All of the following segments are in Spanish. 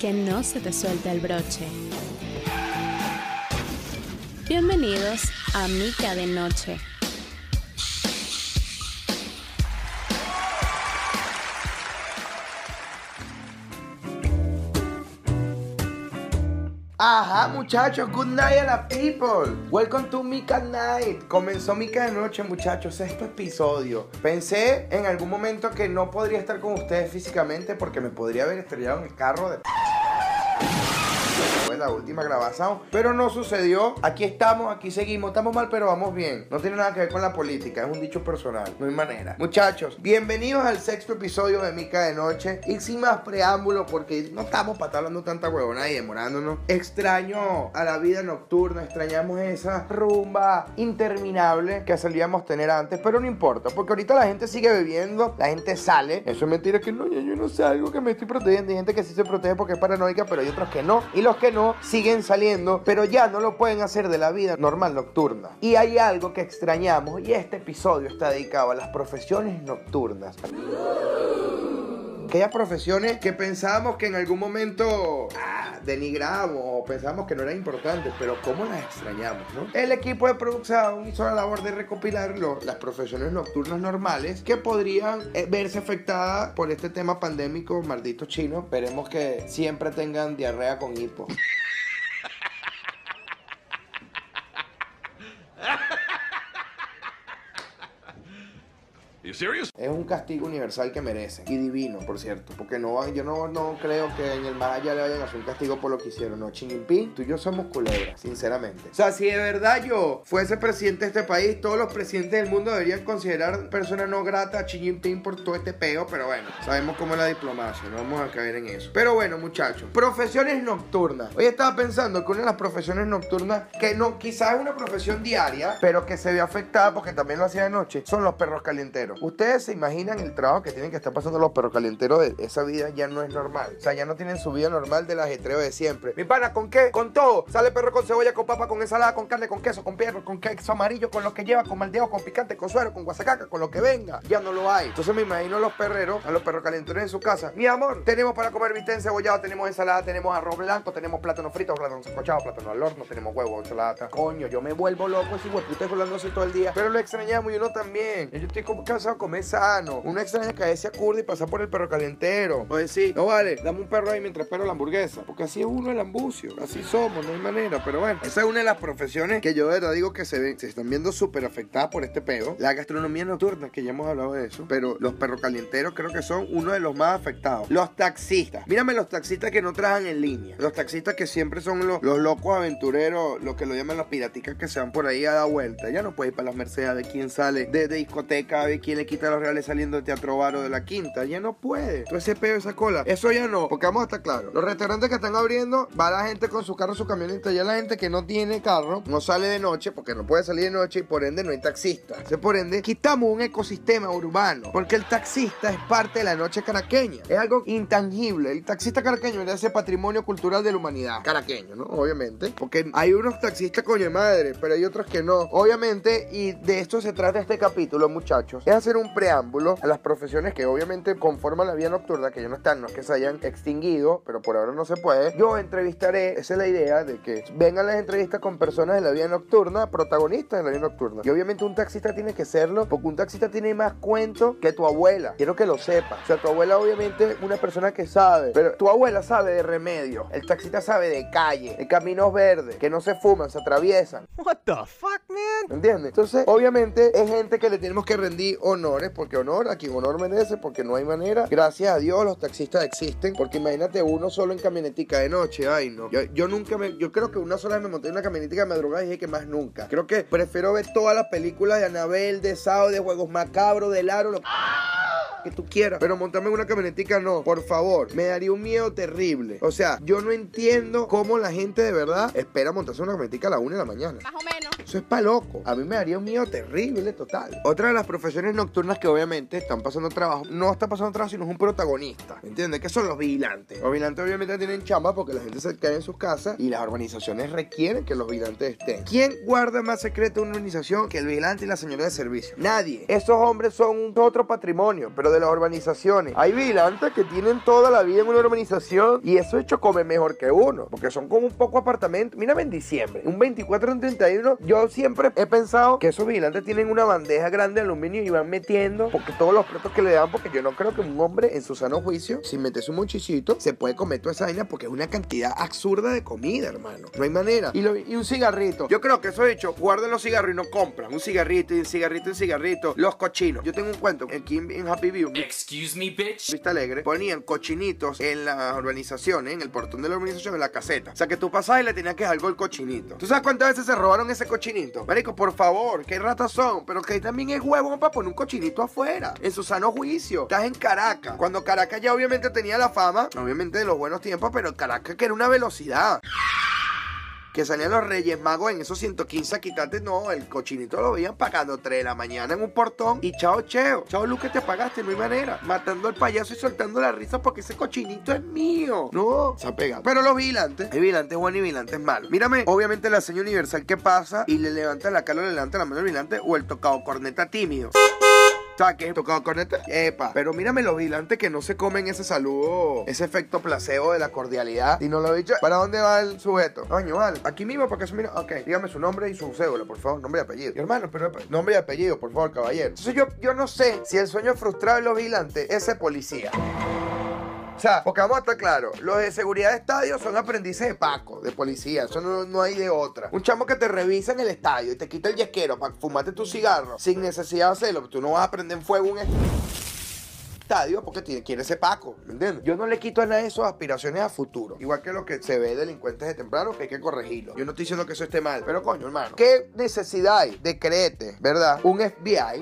que no se te suelte el broche. Bienvenidos a Mica de Noche. Ajá, muchachos, good night a la people. Welcome to Mika Night. Comenzó Mika de noche, muchachos, sexto episodio. Pensé en algún momento que no podría estar con ustedes físicamente porque me podría haber estrellado en el carro de la última grabación, pero no sucedió. Aquí estamos, aquí seguimos, estamos mal, pero vamos bien. No tiene nada que ver con la política, es un dicho personal, no hay manera. Muchachos, bienvenidos al sexto episodio de Mica de Noche. Y sin más preámbulo, porque no estamos para estar hablando tanta huevona y demorándonos. Extraño a la vida nocturna, extrañamos esa rumba interminable que solíamos tener antes, pero no importa, porque ahorita la gente sigue bebiendo, la gente sale. Eso es mentira que no, yo, no sé algo que me estoy protegiendo. Hay gente que sí se protege porque es paranoica, pero hay otros que no. Y los que no siguen saliendo, pero ya no lo pueden hacer de la vida normal nocturna. Y hay algo que extrañamos y este episodio está dedicado a las profesiones nocturnas. Aquellas profesiones que pensábamos que en algún momento ah, denigramos o pensábamos que no eran importantes, pero cómo las extrañamos, ¿no? El equipo de producción hizo la labor de recopilar las profesiones nocturnas normales que podrían eh, verse afectadas por este tema pandémico maldito chino. Esperemos que siempre tengan diarrea con hipo. Es un castigo universal que merecen. Y divino, por cierto. Porque no, yo no, no creo que en el más allá le vayan a hacer un castigo por lo que hicieron. No, Ping, tú y yo somos culebras, sinceramente. O sea, si de verdad yo fuese presidente de este país, todos los presidentes del mundo deberían considerar persona no grata a Xi Jinping por todo este peo. Pero bueno, sabemos cómo es la diplomacia. No vamos a caer en eso. Pero bueno, muchachos. Profesiones nocturnas. Hoy estaba pensando que una de las profesiones nocturnas, que no, quizás es una profesión diaria, pero que se ve afectada porque también lo hacía de noche, son los perros calienteros. Ustedes se imaginan el trabajo que tienen que estar pasando los perros calenteros de esa vida ya no es normal. O sea, ya no tienen su vida normal del ajetreo de siempre. Mi pana, ¿con qué? Con todo. Sale perro con cebolla, con papa, con ensalada, con carne, con queso, con perro, con queso amarillo, con lo que lleva, con maldeo, con picante, con suero, con guasacaca, con lo que venga. Ya no lo hay. Entonces me imagino a los perreros, a los perros calenteros en su casa. Mi amor, tenemos para comer bistec cebollado, tenemos ensalada, tenemos arroz blanco, tenemos plátano frito, plátano sancochado, plátano al horno, tenemos huevo, ensalada. Coño, yo me vuelvo loco ese hablando así todo el día. Pero lo extrañamos y uno también. Yo estoy como cansado de comer sano. Una extraña caerse a curda y pasar por el perro calentero. O decir, no vale, dame un perro ahí mientras espero la hamburguesa. Porque así es uno el ambucio. Así somos, no hay manera. Pero bueno, esa es una de las profesiones que yo de verdad digo que se ven, se están viendo súper afectadas por este pedo. La gastronomía nocturna, que ya hemos hablado de eso. Pero los perros calenteros creo que son uno de los más afectados. Los taxistas. Mírame los taxistas que no trabajan en línea. Los taxistas que siempre son los, los locos aventureros, los que lo llaman los piraticas que se van por ahí a dar vuelta. Ya no puede ir para las Mercedes de quién sale de, de discoteca, de quién le quita los reales saliendo de Teatro Baro de la Quinta. Ya no puede. Todo ese pedo, esa cola. Eso ya no. Porque vamos a estar claros. Los restaurantes que están abriendo, va la gente con su carro, su camioneta. Ya la gente que no tiene carro, no sale de noche porque no puede salir de noche y por ende no hay taxista. Se por ende, quitamos un ecosistema urbano. Porque el taxista es parte de la noche caraqueña. Es algo intangible. El taxista caraqueño es ese patrimonio cultural de la humanidad. Caraqueño, ¿no? Obviamente. Porque hay unos taxistas coño de madre, pero hay otros que no. Obviamente, y de esto se trata este capítulo, muchachos. Es hacer un preámbulo a las profesiones que obviamente conforman la vida nocturna, que ya no están, no es que se hayan extinguido, pero por ahora no se puede. Yo entrevistaré, esa es la idea de que vengan las entrevistas con personas de la vida nocturna, protagonistas de la vida nocturna. Y obviamente un taxista tiene que serlo, porque un taxista tiene más cuento que tu abuela. Quiero que lo sepas. O sea, tu abuela obviamente una persona que sabe, pero tu abuela sabe de remedio. El taxista sabe de calle, de caminos verdes, que no se fuman, se atraviesan. What the fuck, man? ¿Entiendes? Entonces, obviamente es gente que le tenemos que rendir honores, porque honor a quien honor merece, porque no hay manera. Gracias a Dios los taxistas existen, porque imagínate uno solo en camionetica de noche, ay no. Yo, nunca me, yo creo que una sola vez me monté en una camionetica de madrugada y dije que más nunca. Creo que prefiero ver todas las películas de Anabel, de Sao, de Juegos Macabros, de Laro, lo que tú quieras. Pero montarme en una camionetica no, por favor. Me daría un miedo terrible. O sea, yo no entiendo cómo la gente de verdad espera montarse en una camionetica a la una de la mañana. Más o menos. Eso es pa' loco. A mí me daría un miedo terrible, total. Otra de las profesiones nocturnas que obviamente están pasando trabajo, no está pasando trabajo, sino es un protagonista. ¿Me entiendes? Que son los vigilantes. Los vigilantes obviamente tienen chamba porque la gente se queda en sus casas y las organizaciones requieren que los vigilantes estén. ¿Quién guarda más secreto una organización que el vigilante y la señora de servicio? Nadie. Esos hombres son otro patrimonio, pero de las organizaciones. Hay vigilantes que tienen toda la vida en una organización y eso hecho come mejor que uno, porque son como un poco apartamentos. Mírame en diciembre, un 24 en 31, yo siempre he pensado que esos vigilantes tienen una bandeja grande de aluminio y van metiendo porque todos los platos que le dan, porque yo no creo que un hombre en su sano juicio, sin meterse un muchicito, se puede comer toda esa vaina porque es una cantidad absurda de comida, hermano. No hay manera. Y, lo- y un cigarrito. Yo creo que eso he hecho, guardan los cigarros y no compran. Un cigarrito y un cigarrito y un cigarrito. Los cochinos. Yo tengo un cuento aquí en, en Happy View. Excuse me, bitch. Vista Alegre, ponían cochinitos en las urbanizaciones, en el portón de la urbanización, en la caseta. O sea, que tú pasabas y le tenías que dejar algo el cochinito. ¿Tú sabes cuántas veces se robaron ese cochinito? Marico, por favor, qué ratas son. Pero que también es huevo para poner un cochinito afuera, en su sano juicio. Estás en Caracas. Cuando Caracas ya obviamente tenía la fama, obviamente de los buenos tiempos, pero Caracas que era una velocidad. Que salían los Reyes Magos en esos 115 a quitarte, no, el cochinito lo veían pagando 3 de la mañana en un portón y chao cheo, chao Luke te pagaste, no hay manera, matando al payaso y soltando la risa porque ese cochinito es mío, no, se apega. Pero los vigilantes, hay vigilantes buenos y vigilantes malos. Mírame, obviamente la señal universal que pasa y le levanta la cara, le levanta la mano al vigilante o el tocado corneta tímido. ¿Sabes qué? Tocado corneta. Epa. Pero mírame los vigilantes que no se comen ese saludo, ese efecto placebo de la cordialidad. Y no lo he dicho. ¿Para dónde va el sujeto? Coño, vale. Aquí mismo, para que se mira. Ok, dígame su nombre y su cédula, por favor. Nombre y apellido. Hermano, pero nombre y apellido, por favor, caballero. Entonces yo, yo no sé si el sueño frustrado de los vigilantes es ser policía. O sea, porque vamos a estar claros, los de seguridad de estadio son aprendices de Paco, de policía, eso no, hay de otra. Un chamo que te revisa en el estadio y te quita el yesquero para fumarte tu cigarro sin necesidad de hacerlo, tú no vas a prender en fuego un estadio porque tiene, quiere ser Paco, ¿me entiendes? Yo no le quito a nadie sus aspiraciones a futuro, igual que lo que se ve delincuentes de temprano que hay que corregirlo. Yo no estoy diciendo que eso esté mal, pero coño, hermano, ¿qué necesidad hay de creerte, verdad? Un FBI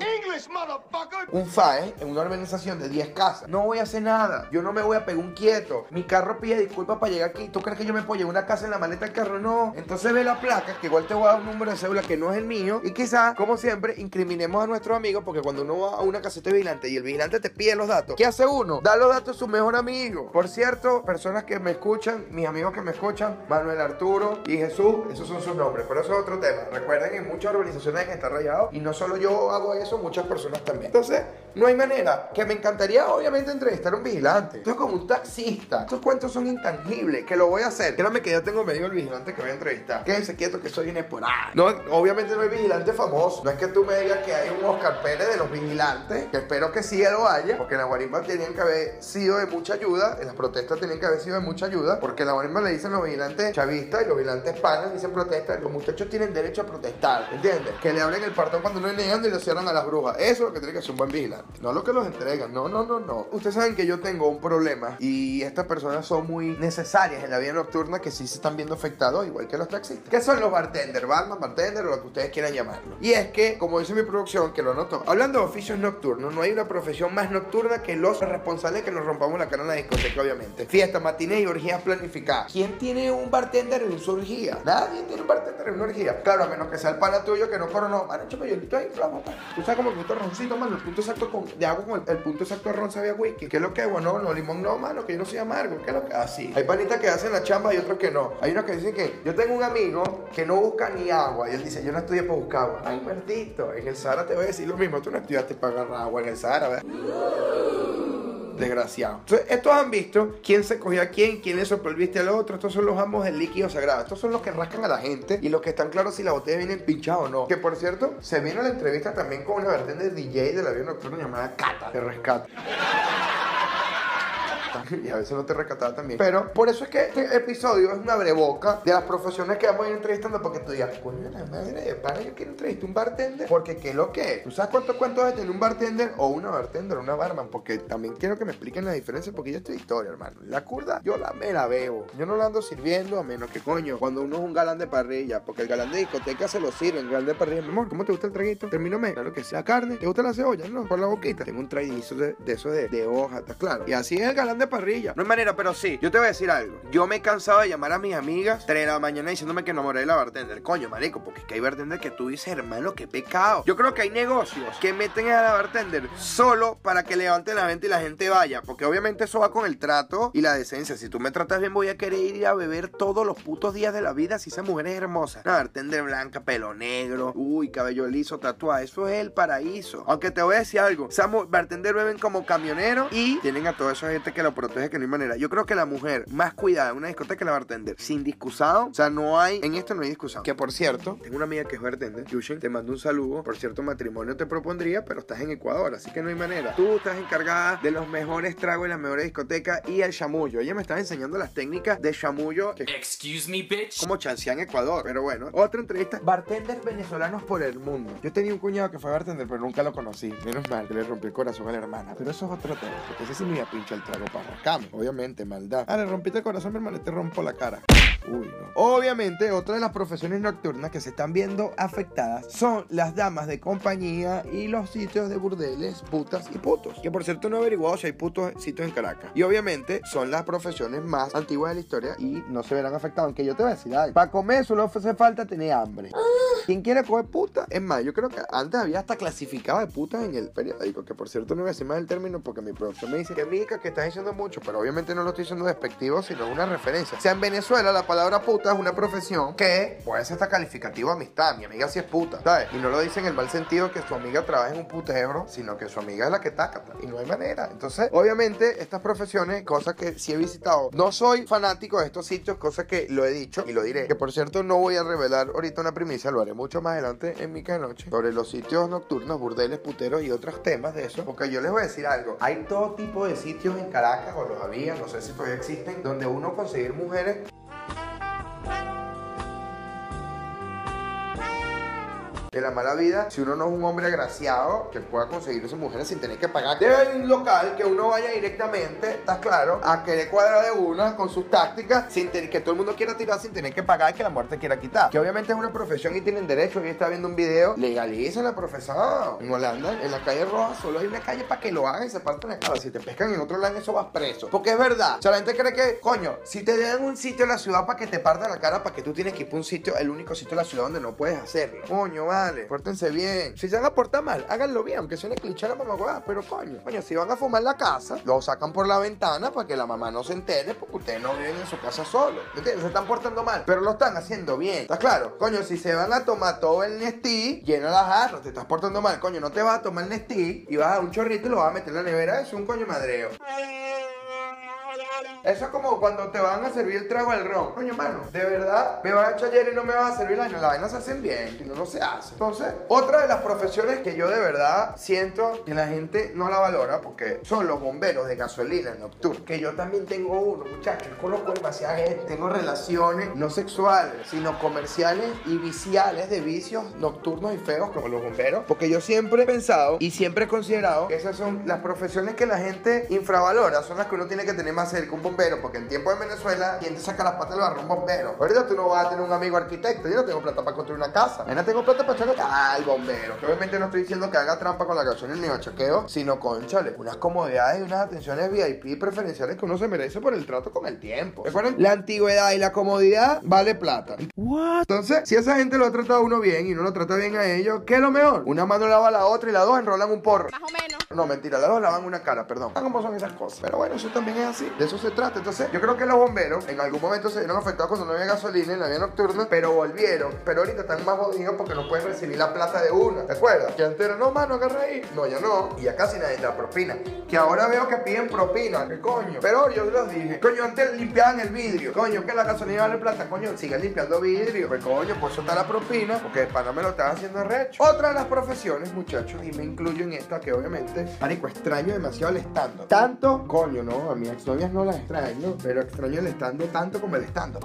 un FAE en una organización de 10 casas. No voy a hacer nada. Yo no me voy a pegar un quieto. Mi carro pide disculpas para llegar aquí. ¿Tú crees que yo me puedo llevar una casa en la maleta del carro? No. Entonces ve la placa, que igual te voy a dar un número de cédula que no es el mío. Y quizás, como siempre, incriminemos a nuestros amigos porque cuando uno va a una caseta de vigilante y el vigilante te pide los datos, ¿qué hace uno? Da los datos a su mejor amigo. Por cierto, personas que me escuchan, mis amigos que me escuchan, Manuel Arturo y Jesús, esos son sus nombres. Pero eso es otro tema. Recuerden, en muchas organizaciones que está rayado y no solo yo hago eso, muchas personas también. Entonces, no hay manera. Que me encantaría, obviamente, entrevistar a un vigilante. Esto es como un taxista. Estos cuentos son intangibles. Que lo voy a hacer. Créame que yo tengo medio el vigilante que voy a entrevistar. Quédense quieto que soy inesporado. No, obviamente no hay vigilante famoso. No es que tú me digas que hay un Oscar Pérez de los vigilantes. Que espero que sí lo haya. Porque la guarimba tenían que haber sido de mucha ayuda. En las protestas tenían que haber sido de mucha ayuda. Porque la guarimba le dicen los vigilantes chavistas y los vigilantes panas dicen protesta. Los muchachos tienen derecho a protestar. ¿Entiendes? Que le abren el partón cuando no niegan y lo cierran a las brujas. Eso es lo que tiene que hacer un buen vigilante. No lo que los entregan. No, no, no, no. Ustedes saben que yo tengo un problema. Y estas personas son muy necesarias en la vida nocturna que sí se están viendo afectados, igual que los taxistas. ¿Qué son los bartenders? Barman, bartender o lo que ustedes quieran llamarlo. Y es que, como dice mi producción, que lo noto, hablando de oficios nocturnos, no hay una profesión más nocturna que los responsables que nos rompamos la cara en la discoteca, obviamente. Fiestas, matines y orgías planificadas. ¿Quién tiene un bartender en su orgía? Nadie tiene un bartender en una orgía. Claro, a menos que sea el pana tuyo que no coronó. Mano, échame hielito ahí. Tú sabes como el punto roncito, mano, el punto exacto con, de agua con el, punto exacto de ron sabía whisky. ¿Qué es lo que es? Bueno, no, limón no, mano, que yo no soy amargo. ¿Qué es lo que? Así. Hay panitas que hacen la chamba y otros que no. Hay unos que dicen que yo tengo un amigo que no busca ni agua. Y él dice, yo no estudié para buscar agua. Ay, maldito. En el Sahara te voy a decir lo mismo. Tú no estudiaste para agarrar agua en el Sahara, ¿verdad? Desgraciado. Entonces, estos han visto quién se cogió a quién, quién le sopló el viste al otro. Estos son los amos del líquido sagrado. Estos son los que rascan a la gente y los que están claros si la botella viene pinchada o no. Que por cierto, se vino la entrevista también con una vertiente de DJ de la vida nocturna llamada Cata, de rescate. Y a veces no te rescataba también. Pero por eso es que este episodio es una breboca de las profesiones que vamos a ir entrevistando. Porque tú digas, coño, la madre de pana, yo quiero entrevistar un bartender. Porque, ¿qué es lo que es? ¿Tú sabes cuánto cuánto debe tener un bartender o una bartender o una barman? Porque también quiero que me expliquen la diferencia. Porque yo estoy historia, hermano. La curda, yo la me la veo. Yo no la ando sirviendo a menos que, coño, cuando uno es un galán de parrilla. Porque el galán de discoteca se lo sirve. El galán de parrilla, mi amor, ¿cómo te gusta el traguito? Termíname. Claro que sea carne. ¿Te gusta la cebolla? No, por la boquita. Tengo un traguizo de, de eso de, de hoja, ¿está claro? Y así es el galán de parrilla. No hay manera, pero sí. Yo te voy a decir algo. Yo me he cansado de llamar a mis amigas 3 de la mañana diciéndome que enamoré de la bartender. Coño, marico, porque es que hay bartender que tú dices, hermano, qué pecado. Yo creo que hay negocios que meten a la bartender solo para que levante la venta y la gente vaya. Porque obviamente eso va con el trato y la decencia. Si tú me tratas bien, voy a querer ir a beber todos los putos días de la vida si esa mujer es hermosa. Una bartender blanca, pelo negro, uy, cabello liso, tatuada. Eso es el paraíso. Aunque te voy a decir algo. Esa bartender beben como camioneros y tienen a toda esa gente que lo protege que no hay manera. Yo creo que la mujer más cuidada en una discoteca es la bartender. Sin discusado. O sea, no hay. En esto no hay discusado. Que por cierto, tengo una amiga que es bartender. Yushin, te mando un saludo. Por cierto, matrimonio te propondría, pero estás en Ecuador, así que no hay manera. Tú estás encargada de los mejores tragos en las mejores discotecas y el chamullo. Ella me estaba enseñando las técnicas de chamullo. Que Excuse me, bitch. como chancea en Ecuador. Pero bueno, otra entrevista. Bartenders venezolanos por el mundo. Yo tenía un cuñado que fue bartender, pero nunca lo conocí. Menos mal, que le rompí el corazón a la hermana. Pero eso es otro tema. Porque ese sí me iba a pinchar el trago para Obviamente, maldad. Ah, le rompiste el corazón, mi hermano, te rompo la cara. Uy, no. Obviamente, otra de las profesiones nocturnas que se están viendo afectadas son las damas de compañía y los sitios de burdeles, putas y putos. Que por cierto no he averiguado si hay putos sitios en Caracas. Y obviamente son las profesiones más antiguas de la historia y no se verán afectadas. Aunque yo te voy a decir algo. Para comer solo hace falta tener hambre. ¿Quién quiere comer puta? Es más, yo creo que antes había hasta clasificado de putas en el periódico. Que por cierto no voy a decir más el término porque mi profesor me dice que mica que estás diciendo mucho. Pero obviamente no lo estoy diciendo despectivo, sino una referencia. O sea, en Venezuela la palabra puta es una profesión que puede ser hasta calificativo amistad. Mi amiga sí es puta, ¿sabes? Y no lo dice en el mal sentido que su amiga trabaja en un putebro, sino que su amiga es la que tácata. Y no hay manera. Entonces, obviamente, estas profesiones, cosas que sí he visitado. No soy fanático de estos sitios, cosas que lo he dicho y lo diré. Que por cierto, no voy a revelar ahorita una primicia, lo haré mucho más adelante en mi de noche. Sobre los sitios nocturnos, burdeles, puteros y otros temas de eso. Porque yo les voy a decir algo. Hay todo tipo de sitios en Caracas, o los había, no sé si todavía existen, donde uno conseguir mujeres de la mala vida, si uno no es un hombre agraciado, que pueda conseguir esas mujeres sin tener que pagar. Haber un local que uno vaya directamente, ¿estás claro? A que le cuadra de una con sus tácticas, sin que todo el mundo quiera tirar sin tener que pagar y que la muerte quiera quitar. Que obviamente es una profesión y tienen derecho. Yo estaba viendo un video, legalicen la profesión. En Holanda, en la calle Roja, solo hay una calle para que lo hagan y se partan la cara. Si te pescan en otro lado, eso vas preso. Porque es verdad. O sea, la gente cree que, coño, si te dan un sitio en la ciudad para que te partan la cara, para que tú tienes que ir a un sitio, el único sitio en la ciudad donde no puedes hacerlo. Coño, Pórtense bien. Si se van a portar mal, háganlo bien, aunque suene cliché la mamá, pero coño, coño, si van a fumar la casa, lo sacan por la ventana para que la mamá no se entere, porque ustedes no viven en su casa solos. ¿Me entiendes? Se están portando mal, pero lo están haciendo bien. ¿Estás claro? Coño, si se van a tomar todo el Nestí, llena las jarras, te estás portando mal. Coño, no te vas a tomar el Nestí y vas a un chorrito y lo vas a meter en la nevera, es un coño madreo. Eso es como cuando te van a servir el trago al ron. Coño, mano, de verdad, me vas a echar ayer y no me vas a servir el año. Las vainas se hacen bien, no, no se hace. Entonces, otra de las profesiones que yo de verdad siento que la gente no la valora porque son los bomberos de gasolina nocturna. Que yo también tengo uno, muchachos. Conozco demasiada gente. Tengo relaciones no sexuales, sino comerciales y viciales de vicios nocturnos y feos como los bomberos. Porque yo siempre he pensado y siempre he considerado que esas son las profesiones que la gente infravalora. Son las que uno tiene que tener más cerca un bombero, porque en tiempo de Venezuela, ¿quién te saca las patas del barro? Un bombero. Ahorita tú no vas a tener un amigo arquitecto, yo no tengo plata para construir una casa. Yo no tengo plata para echar ah, el bombero. Que obviamente no estoy diciendo que haga trampa con la gasolina ni machaqueo, sino conchale, unas comodidades y unas atenciones VIP preferenciales que uno se merece por el trato con el tiempo. Recuerden, la antigüedad y la comodidad vale plata. Entonces, si esa gente lo ha tratado a uno bien y no lo trata bien a ellos, ¿qué es lo mejor? Una mano lava la otra y las dos enrolan un porro. Más o menos. No, mentira, las dos lavan una cara, perdón. ¿Cómo son esas cosas? Pero bueno, eso también es así. De eso se trata. Entonces, yo creo que los bomberos en algún momento se vieron afectados cuando no había gasolina en la vía nocturna, pero volvieron. Pero ahorita están más jodidos porque no pueden recibir la plata de una. ¿Te acuerdas? Que antes era, no, mano, agarra ahí. No, ya no. Y ya casi nadie da propina. Que ahora veo que piden propina. ¿Qué coño? Pero yo los dije, coño, antes limpiaban el vidrio. Coño, que la gasolina vale plata. Coño, sigan limpiando vidrio. Pues coño, por eso está la propina, porque para no me lo estás haciendo recho. Otra de las profesiones, muchachos, y me incluyo en esta que obviamente, marico, extraño demasiado el estando. Tanto, coño, no, a mis exnovias no las extraño, pero extraño el estando tanto como el estando.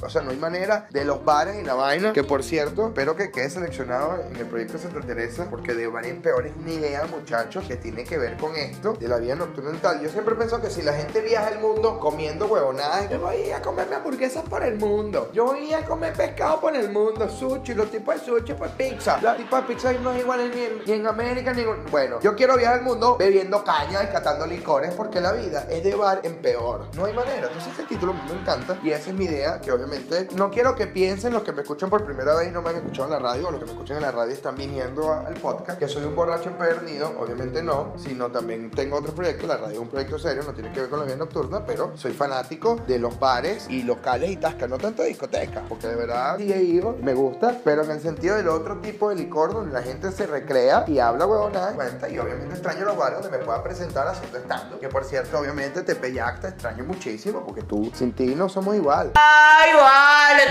O sea, no hay manera de los bares y la vaina. Que por cierto, espero que quede seleccionado en el proyecto Santa Teresa. Porque de bares peores ni idea, muchachos, que tiene que ver con esto de la vida nocturna y tal. Yo siempre pienso que si la gente viaja el mundo comiendo huevonadas, yo voy a comerme hamburguesas por el mundo. Yo voy a comer pescado por el mundo. Sushi, los tipos de sushi, pues pizza. La tipo de pizza no es igual ni en, ni en América ni en... Bueno, yo quiero viajar al mundo bebiendo caña y catando licores porque la vida es de bar en peor. No hay manera. Entonces ese título me encanta y esa es mi idea que obviamente no quiero que piensen los que me escuchan por primera vez y no me han escuchado en la radio o los que me escuchan en la radio están viniendo al podcast que soy un borracho empedernido. Obviamente no, sino también tengo otros proyectos. La radio es un proyecto serio, no tiene que ver con la vida nocturna, pero soy fanático de los bares y locales y tascas, no tanto discotecas, porque de verdad sí he ido, me gusta, pero en el sentido del otro tipo de licor donde la gente se recrea y habla huevonada, cuenta y obviamente extraño los bares donde me pueda presentar haciendo stand que por cierto obviamente te pellac te extraño muchísimo porque tú sin ti no somos igual. ¡Ay,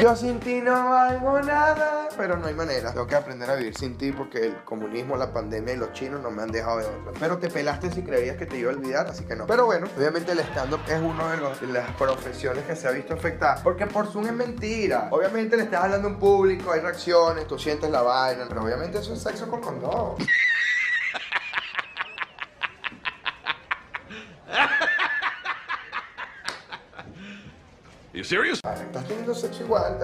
Yo sin ti no valgo nada, pero no hay manera. Tengo que aprender a vivir sin ti porque el comunismo, la pandemia y los chinos no me han dejado de otra. Pero te pelaste si creías que te iba a olvidar, así que no. Pero bueno, obviamente el stand-up es uno de, los, de las profesiones que se ha visto afectada. Porque por Zoom es mentira. Obviamente le estás hablando a un público, hay reacciones, tú sientes la vaina. Pero obviamente eso es sexo con condón. You serious? Estás teniendo sexo igual,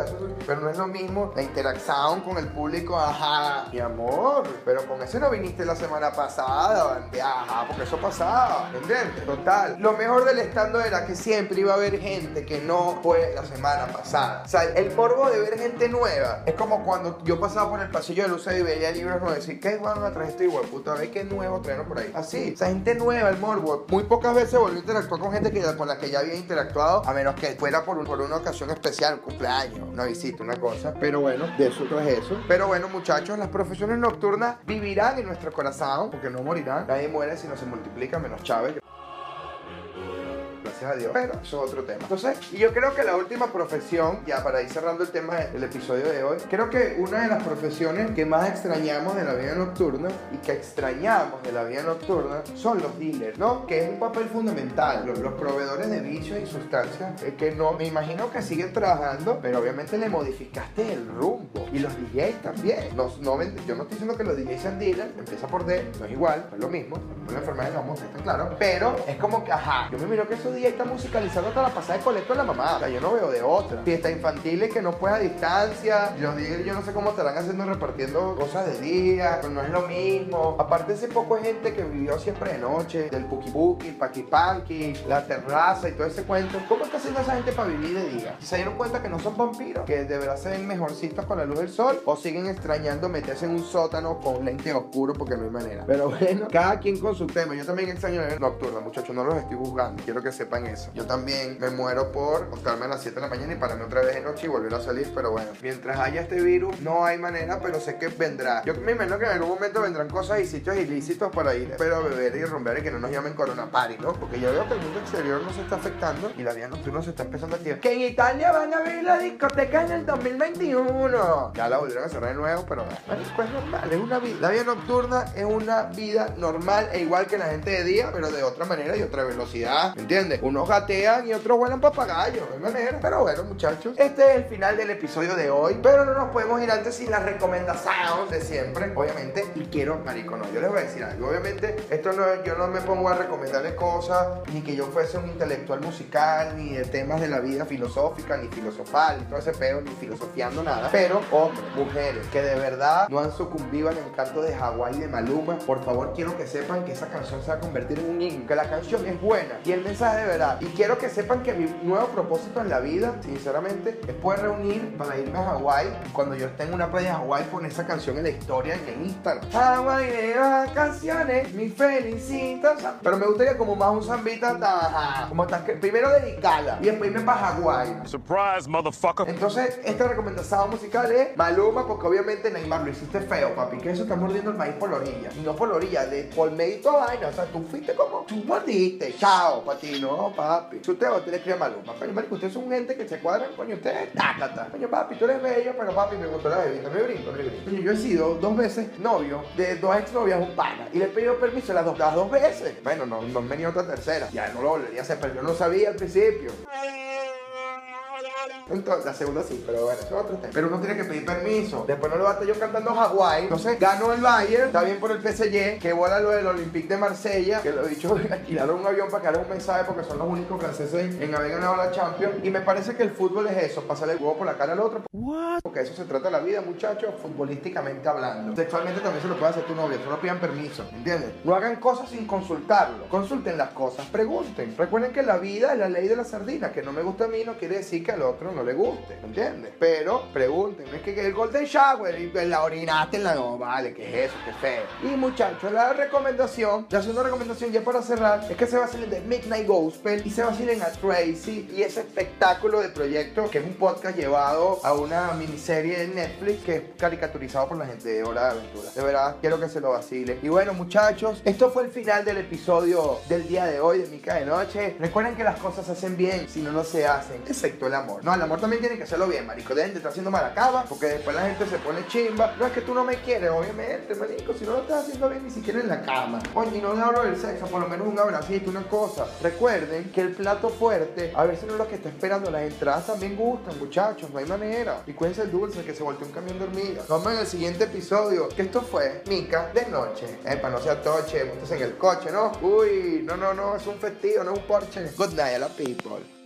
pero no es lo mismo la interacción con el público, ajá, mi amor, pero con ese no viniste la semana pasada, ajá, porque eso pasaba, ¿entiendes? Total. Lo mejor del estando era que siempre iba a haber gente que no fue la semana pasada. O sea, el morbo de ver gente nueva es como cuando yo pasaba por el pasillo de luces y veía libros nuevos decir, ¿qué van a traer este igual puta? Ve qué nuevo trajeron por ahí. Así, o sea, gente nueva, el morbo. Muy pocas veces volví a interactuar con gente que, con la que ya había interactuado, a menos que fuera por, un- por una ocasión especial, un cumpleaños, una visita, una cosa. Pero bueno, de eso es eso. Pero bueno, muchachos, las profesiones nocturnas vivirán en nuestro corazón, porque no morirán. Nadie muere si no se multiplica, menos Chávez. Gracias a Dios. Pero eso es otro tema. Entonces, y yo creo que la última profesión, ya para ir cerrando el tema del episodio de hoy, creo que una de las profesiones que más extrañamos de la vida nocturna y que extrañamos de la vida nocturna son los dealers, ¿no? Que es un papel fundamental. Los, los proveedores de vicios y sustancias eh, que no, me imagino que siguen trabajando, pero obviamente le modificaste el rumbo. Y los DJs también. No, no yo no estoy diciendo que los DJs sean dealers, empieza por D, no es igual, es lo mismo. Es la enfermedad de homo, está claro. Pero es como que, ajá, yo me miro que esos DJs están musicalizando hasta la pasada de colecto de la mamá. O sea, yo no veo de otra. Fiesta infantiles que no fue a distancia. DJs yo no sé cómo estarán haciendo repartiendo cosas de día, pero no es lo mismo. Aparte, ese poco gente que vivió siempre de noche, del puki puki, el paki panki, la terraza y todo ese cuento. ¿Cómo está haciendo esa gente para vivir de día? ¿Se dieron cuenta que no son vampiros? Que de verdad se ven mejorcitos con la luz del sol o siguen extrañando meterse en un sótano con lentes oscuros porque no hay manera. Pero bueno, cada quien con su tema. Yo también extraño la nocturna, muchachos, no los estoy juzgando. Quiero que sepan eso. Yo también me muero por acostarme a las 7 de la mañana y pararme otra vez de noche y volver a salir, pero bueno, mientras haya este virus, no hay manera, pero sé que vendrá. Yo me imagino que en algún momento vendrán cosas y sitios ilícitos para ir, pero a beber y romper y que no nos llamen Corona Party, ¿no? Porque yo veo que el mundo exterior no se está afectando y la vida nocturna se está empezando a activar. Que en Italia van a abrir la discoteca en el 2021. Ya la volvieron a cerrar de nuevo, pero bueno, pues normal, es una vida. La vida nocturna es una vida normal e igual que la gente de día, pero de otra manera y otra velocidad, ¿me entiendes? Unos gatean y otros vuelan papagayos, de manera. Pero bueno, muchachos, este es el final del episodio de hoy, pero no nos podemos ir antes sin las recomendaciones de siempre, obviamente. Y quiero, marico, no, yo les voy a decir algo. Obviamente, esto no yo no me pongo a recomendarles cosas, ni que yo fuese un intelectual musical, ni de temas de la vida filosófica, ni filosofal, ni todo ese pedo, ni filosofiando nada. Pero, hombres, mujeres, que de verdad no han sucumbido al encanto de Hawái de Maluma, por favor, quiero que sepan que esa canción se va a convertir en un himno, que la canción es buena y el mensaje de verdad. Y quiero que sepan que mi nuevo propósito en la vida, sinceramente, es poder reunir para irme a Hawái. Cuando yo esté en una playa de Hawái, poner esa canción en la historia en Instagram. Hawái de vacaciones, mi felicitación. Pero me gustaría como más un zambita, como tan que primero dedicarla y después irme para Hawái. Surprise, motherfucker. Entonces, esta recomendación musical es Maluma, porque obviamente Neymar lo hiciste feo, papi. Que eso está mordiendo el maíz por la orilla. Y no por la orilla, de por medio y toda vaina. O sea, tú fuiste como, tú mordiste. Chao, ti, papi. Si usted va a tener que Maluma, coño, marico, ustedes son gente que se cuadran, coño, ustedes, tácata. Coño, papi, tú eres bello, pero papi, me gustó la bebida. Me brinco, me brinco. Coño, yo he sido dos veces novio de dos exnovias, un pana. Y le he pedido permiso las dos, las dos veces. Bueno, no, no me ni otra tercera. Ya no lo volvería a hacer, pero yo no sabía al principio. Entonces, la segunda sí, pero bueno, eso es otro tema. Pero uno tiene que pedir permiso. Después no lo va a estar yo cantando Hawái. Entonces, ganó el Bayern, está bien por el PSG, que bola lo del Olympique de Marsella, que lo he dicho, alquilaron un avión para que haga un mensaje porque son los únicos franceses en haber ganado la Champions. Y me parece que el fútbol es eso, pasarle el huevo por la cara al otro. What? Porque eso se trata la vida, muchachos, futbolísticamente hablando. Sexualmente también se lo puede hacer tu novia, solo pidan permiso, ¿entiendes? No hagan cosas sin consultarlo. Consulten las cosas, pregunten. Recuerden que la vida es la ley de la sardina, que no me gusta a mí no quiere decir que al otro no le guste, ¿entiendes? Pero pregunten, es que el Golden Shower y la orinaste en la no, vale, ¿qué es eso? Qué feo. Y muchachos, la recomendación, la segunda recomendación ya para cerrar, es que se vacilen de Midnight Gospel y se vacilen a Tracy y ese espectáculo de proyecto que es un podcast llevado a una miniserie de Netflix que es caricaturizado por la gente de Hora de Aventura. De verdad, quiero que se lo vacilen. Y bueno, muchachos, esto fue el final del episodio del día de hoy de Mica de Noche. Recuerden que las cosas se hacen bien si no, no se hacen, excepto el amor. No, el amor también tiene que hacerlo bien, marico. Dejen de estar haciendo malacaba, porque después la gente se pone chimba. No es que tú no me quieres, obviamente, marico. Si no lo estás haciendo bien ni siquiera en la cama. Oye, y no le hablo del sexo, por lo menos un abracito, una cosa. Recuerden que el plato fuerte, a veces no es lo que está esperando. Las entradas también gustan, muchachos, no hay manera. Y cuídense el dulce, que se volteó un camión de hormigas. Nos vemos en el siguiente episodio. Que esto fue Mica de noche. Epa, no sea toche, montes en el coche, ¿no? Uy, no, no, no, es un festivo, no es un Porsche. Good night a la people.